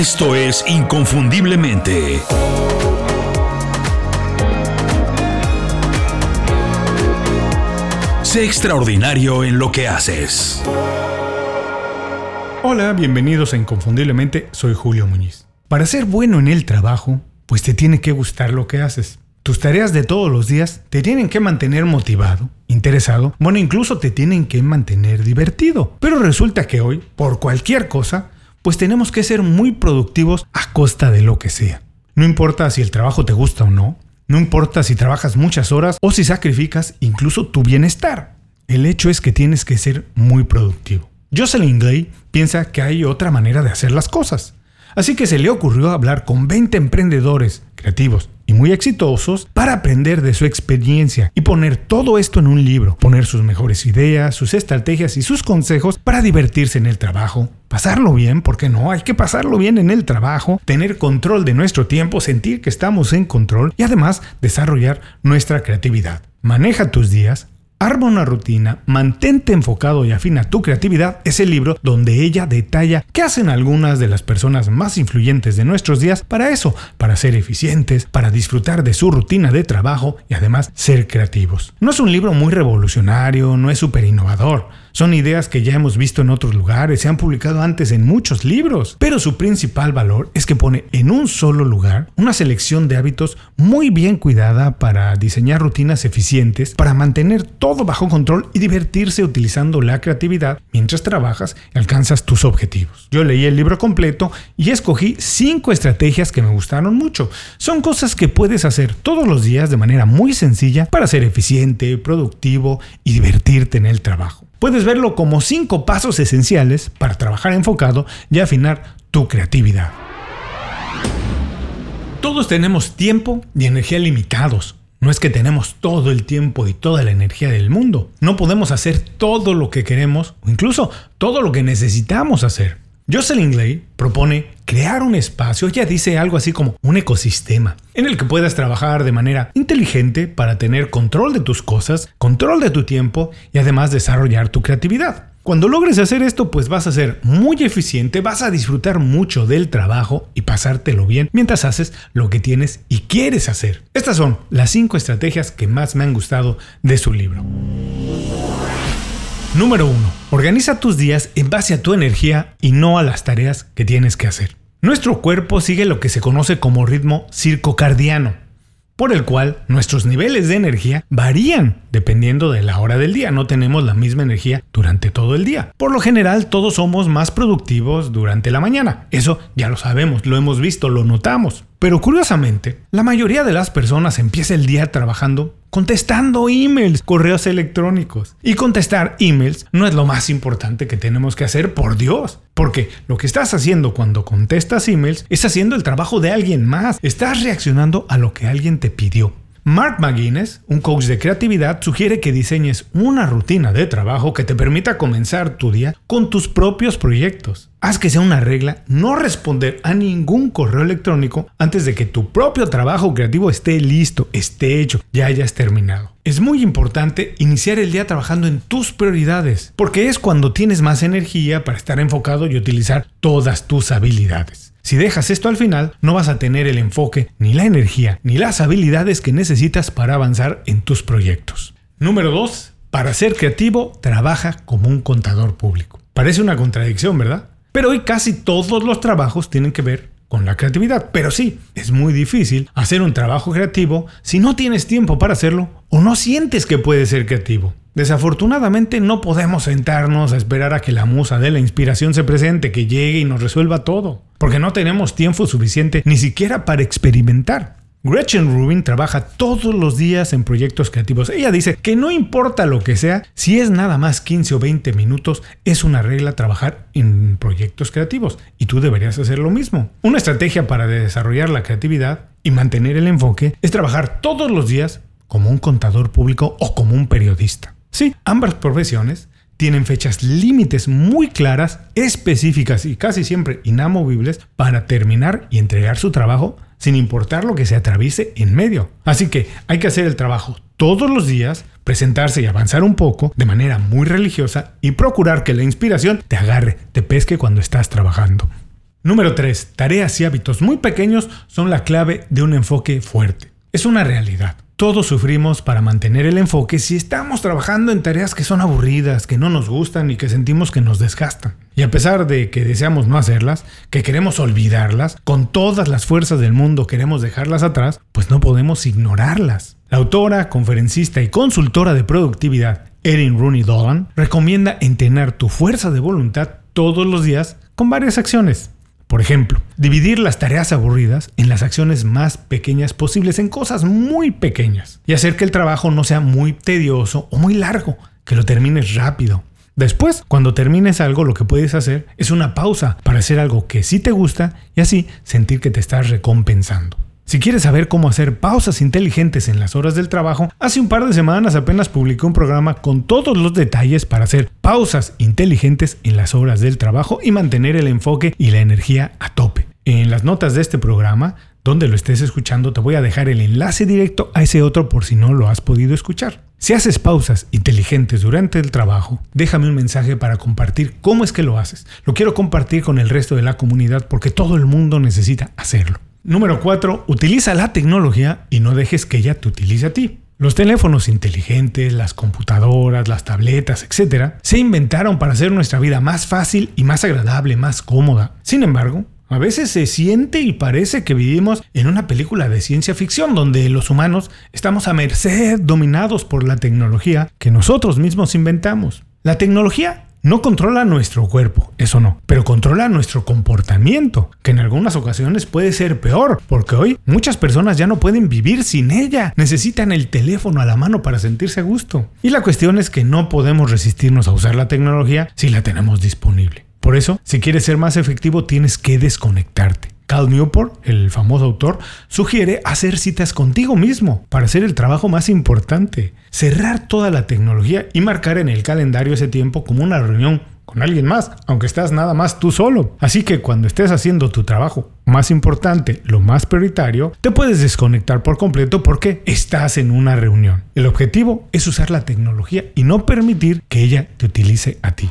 Esto es Inconfundiblemente. Sé extraordinario en lo que haces. Hola, bienvenidos a Inconfundiblemente, soy Julio Muñiz. Para ser bueno en el trabajo, pues te tiene que gustar lo que haces. Tus tareas de todos los días te tienen que mantener motivado, interesado, bueno, incluso te tienen que mantener divertido. Pero resulta que hoy, por cualquier cosa, pues tenemos que ser muy productivos a costa de lo que sea. No importa si el trabajo te gusta o no, no importa si trabajas muchas horas o si sacrificas incluso tu bienestar. El hecho es que tienes que ser muy productivo. Jocelyn Glay piensa que hay otra manera de hacer las cosas. Así que se le ocurrió hablar con 20 emprendedores creativos y muy exitosos para aprender de su experiencia y poner todo esto en un libro, poner sus mejores ideas, sus estrategias y sus consejos para divertirse en el trabajo, pasarlo bien, porque no, hay que pasarlo bien en el trabajo, tener control de nuestro tiempo, sentir que estamos en control y además desarrollar nuestra creatividad. Maneja tus días, Arma una rutina, mantente enfocado y afina tu creatividad es el libro donde ella detalla qué hacen algunas de las personas más influyentes de nuestros días para eso, para ser eficientes, para disfrutar de su rutina de trabajo y además ser creativos. No es un libro muy revolucionario, no es súper innovador, son ideas que ya hemos visto en otros lugares, se han publicado antes en muchos libros, pero su principal valor es que pone en un solo lugar una selección de hábitos muy bien cuidada para diseñar rutinas eficientes, para mantener todo bajo control y divertirse utilizando la creatividad mientras trabajas y alcanzas tus objetivos. Yo leí el libro completo y escogí cinco estrategias que me gustaron mucho. Son cosas que puedes hacer todos los días de manera muy sencilla para ser eficiente, productivo y divertirte en el trabajo. Puedes verlo como cinco pasos esenciales para trabajar enfocado y afinar tu creatividad. Todos tenemos tiempo y energía limitados. No es que tenemos todo el tiempo y toda la energía del mundo. No podemos hacer todo lo que queremos o incluso todo lo que necesitamos hacer. Jocelyn Glay propone crear un espacio, ella dice algo así como un ecosistema, en el que puedas trabajar de manera inteligente para tener control de tus cosas, control de tu tiempo y además desarrollar tu creatividad. Cuando logres hacer esto, pues vas a ser muy eficiente, vas a disfrutar mucho del trabajo y pasártelo bien mientras haces lo que tienes y quieres hacer. Estas son las 5 estrategias que más me han gustado de su libro. Número 1. Organiza tus días en base a tu energía y no a las tareas que tienes que hacer. Nuestro cuerpo sigue lo que se conoce como ritmo circocardiano, por el cual nuestros niveles de energía varían dependiendo de la hora del día. No tenemos la misma energía durante todo el día. Por lo general, todos somos más productivos durante la mañana. Eso ya lo sabemos, lo hemos visto, lo notamos. Pero curiosamente, la mayoría de las personas empieza el día trabajando contestando emails, correos electrónicos. Y contestar emails no es lo más importante que tenemos que hacer, por Dios. Porque lo que estás haciendo cuando contestas emails es haciendo el trabajo de alguien más. Estás reaccionando a lo que alguien te pidió. Mark McGuinness, un coach de creatividad, sugiere que diseñes una rutina de trabajo que te permita comenzar tu día con tus propios proyectos. Haz que sea una regla no responder a ningún correo electrónico antes de que tu propio trabajo creativo esté listo, esté hecho, ya hayas terminado. Es muy importante iniciar el día trabajando en tus prioridades, porque es cuando tienes más energía para estar enfocado y utilizar todas tus habilidades. Si dejas esto al final, no vas a tener el enfoque, ni la energía, ni las habilidades que necesitas para avanzar en tus proyectos. Número 2. Para ser creativo, trabaja como un contador público. Parece una contradicción, ¿verdad? Pero hoy casi todos los trabajos tienen que ver con la creatividad. Pero sí, es muy difícil hacer un trabajo creativo si no tienes tiempo para hacerlo o no sientes que puedes ser creativo. Desafortunadamente no podemos sentarnos a esperar a que la musa de la inspiración se presente, que llegue y nos resuelva todo, porque no tenemos tiempo suficiente ni siquiera para experimentar. Gretchen Rubin trabaja todos los días en proyectos creativos. Ella dice que no importa lo que sea, si es nada más 15 o 20 minutos, es una regla trabajar en proyectos creativos y tú deberías hacer lo mismo. Una estrategia para desarrollar la creatividad y mantener el enfoque es trabajar todos los días como un contador público o como un periodista. Sí, ambas profesiones tienen fechas límites muy claras, específicas y casi siempre inamovibles para terminar y entregar su trabajo sin importar lo que se atraviese en medio. Así que hay que hacer el trabajo todos los días, presentarse y avanzar un poco de manera muy religiosa y procurar que la inspiración te agarre, te pesque cuando estás trabajando. Número 3. Tareas y hábitos muy pequeños son la clave de un enfoque fuerte. Es una realidad. Todos sufrimos para mantener el enfoque si estamos trabajando en tareas que son aburridas, que no nos gustan y que sentimos que nos desgastan. Y a pesar de que deseamos no hacerlas, que queremos olvidarlas, con todas las fuerzas del mundo queremos dejarlas atrás, pues no podemos ignorarlas. La autora, conferencista y consultora de productividad Erin Rooney Dolan recomienda entrenar tu fuerza de voluntad todos los días con varias acciones. Por ejemplo, dividir las tareas aburridas en las acciones más pequeñas posibles en cosas muy pequeñas y hacer que el trabajo no sea muy tedioso o muy largo, que lo termines rápido. Después, cuando termines algo, lo que puedes hacer es una pausa para hacer algo que sí te gusta y así sentir que te estás recompensando. Si quieres saber cómo hacer pausas inteligentes en las horas del trabajo, hace un par de semanas apenas publiqué un programa con todos los detalles para hacer pausas inteligentes en las horas del trabajo y mantener el enfoque y la energía a tope. En las notas de este programa, donde lo estés escuchando, te voy a dejar el enlace directo a ese otro por si no lo has podido escuchar. Si haces pausas inteligentes durante el trabajo, déjame un mensaje para compartir cómo es que lo haces. Lo quiero compartir con el resto de la comunidad porque todo el mundo necesita hacerlo. Número 4. Utiliza la tecnología y no dejes que ella te utilice a ti. Los teléfonos inteligentes, las computadoras, las tabletas, etc., se inventaron para hacer nuestra vida más fácil y más agradable, más cómoda. Sin embargo, a veces se siente y parece que vivimos en una película de ciencia ficción donde los humanos estamos a merced dominados por la tecnología que nosotros mismos inventamos. La tecnología no controla nuestro cuerpo, eso no, pero controla nuestro comportamiento, que en algunas ocasiones puede ser peor, porque hoy muchas personas ya no pueden vivir sin ella, necesitan el teléfono a la mano para sentirse a gusto. Y la cuestión es que no podemos resistirnos a usar la tecnología si la tenemos disponible. Por eso, si quieres ser más efectivo, tienes que desconectarte. Cal Newport, el famoso autor, sugiere hacer citas contigo mismo para hacer el trabajo más importante, cerrar toda la tecnología y marcar en el calendario ese tiempo como una reunión con alguien más, aunque estás nada más tú solo. Así que cuando estés haciendo tu trabajo más importante, lo más prioritario, te puedes desconectar por completo porque estás en una reunión. El objetivo es usar la tecnología y no permitir que ella te utilice a ti.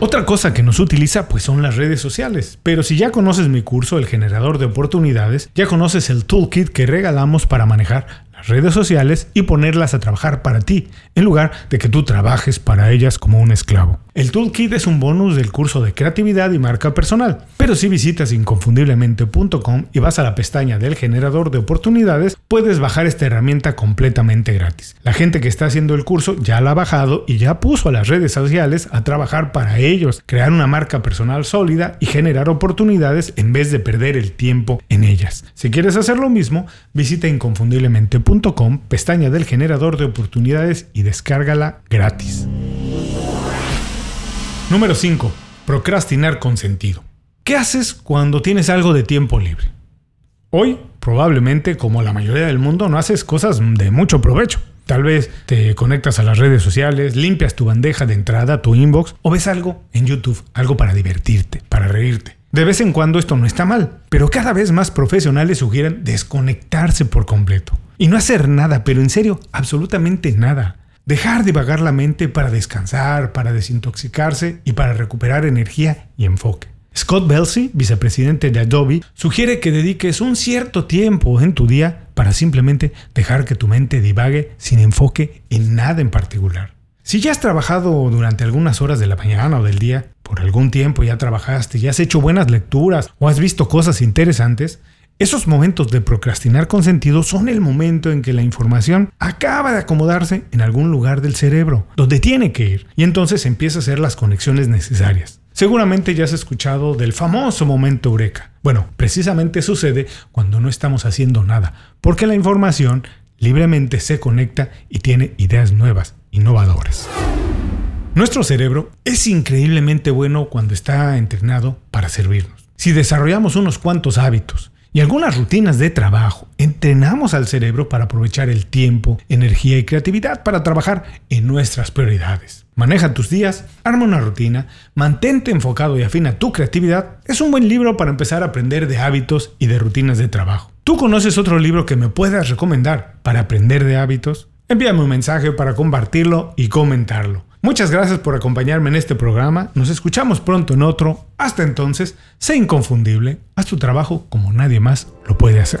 Otra cosa que nos utiliza pues son las redes sociales. Pero si ya conoces mi curso, el generador de oportunidades, ya conoces el toolkit que regalamos para manejar redes sociales y ponerlas a trabajar para ti, en lugar de que tú trabajes para ellas como un esclavo. El Toolkit es un bonus del curso de creatividad y marca personal, pero si visitas inconfundiblemente.com y vas a la pestaña del generador de oportunidades, puedes bajar esta herramienta completamente gratis. La gente que está haciendo el curso ya la ha bajado y ya puso a las redes sociales a trabajar para ellos, crear una marca personal sólida y generar oportunidades en vez de perder el tiempo en ellas. Si quieres hacer lo mismo, visita inconfundiblemente.com pestaña del generador de oportunidades y descárgala gratis. Número 5. Procrastinar con sentido. ¿Qué haces cuando tienes algo de tiempo libre? Hoy, probablemente, como la mayoría del mundo, no haces cosas de mucho provecho. Tal vez te conectas a las redes sociales, limpias tu bandeja de entrada, tu inbox, o ves algo en YouTube, algo para divertirte, para reírte. De vez en cuando esto no está mal, pero cada vez más profesionales sugieren desconectarse por completo. Y no hacer nada, pero en serio, absolutamente nada. Dejar divagar la mente para descansar, para desintoxicarse y para recuperar energía y enfoque. Scott Belsey, vicepresidente de Adobe, sugiere que dediques un cierto tiempo en tu día para simplemente dejar que tu mente divague sin enfoque en nada en particular. Si ya has trabajado durante algunas horas de la mañana o del día, por algún tiempo ya trabajaste, ya has hecho buenas lecturas o has visto cosas interesantes, esos momentos de procrastinar con sentido son el momento en que la información acaba de acomodarse en algún lugar del cerebro, donde tiene que ir, y entonces empieza a hacer las conexiones necesarias. Seguramente ya has escuchado del famoso momento eureka. Bueno, precisamente sucede cuando no estamos haciendo nada, porque la información libremente se conecta y tiene ideas nuevas, innovadoras. Nuestro cerebro es increíblemente bueno cuando está entrenado para servirnos. Si desarrollamos unos cuantos hábitos y algunas rutinas de trabajo, entrenamos al cerebro para aprovechar el tiempo, energía y creatividad para trabajar en nuestras prioridades. Maneja tus días, arma una rutina, mantente enfocado y afina tu creatividad. Es un buen libro para empezar a aprender de hábitos y de rutinas de trabajo. ¿Tú conoces otro libro que me puedas recomendar para aprender de hábitos? Envíame un mensaje para compartirlo y comentarlo. Muchas gracias por acompañarme en este programa. Nos escuchamos pronto en otro. Hasta entonces, sé inconfundible. Haz tu trabajo como nadie más lo puede hacer.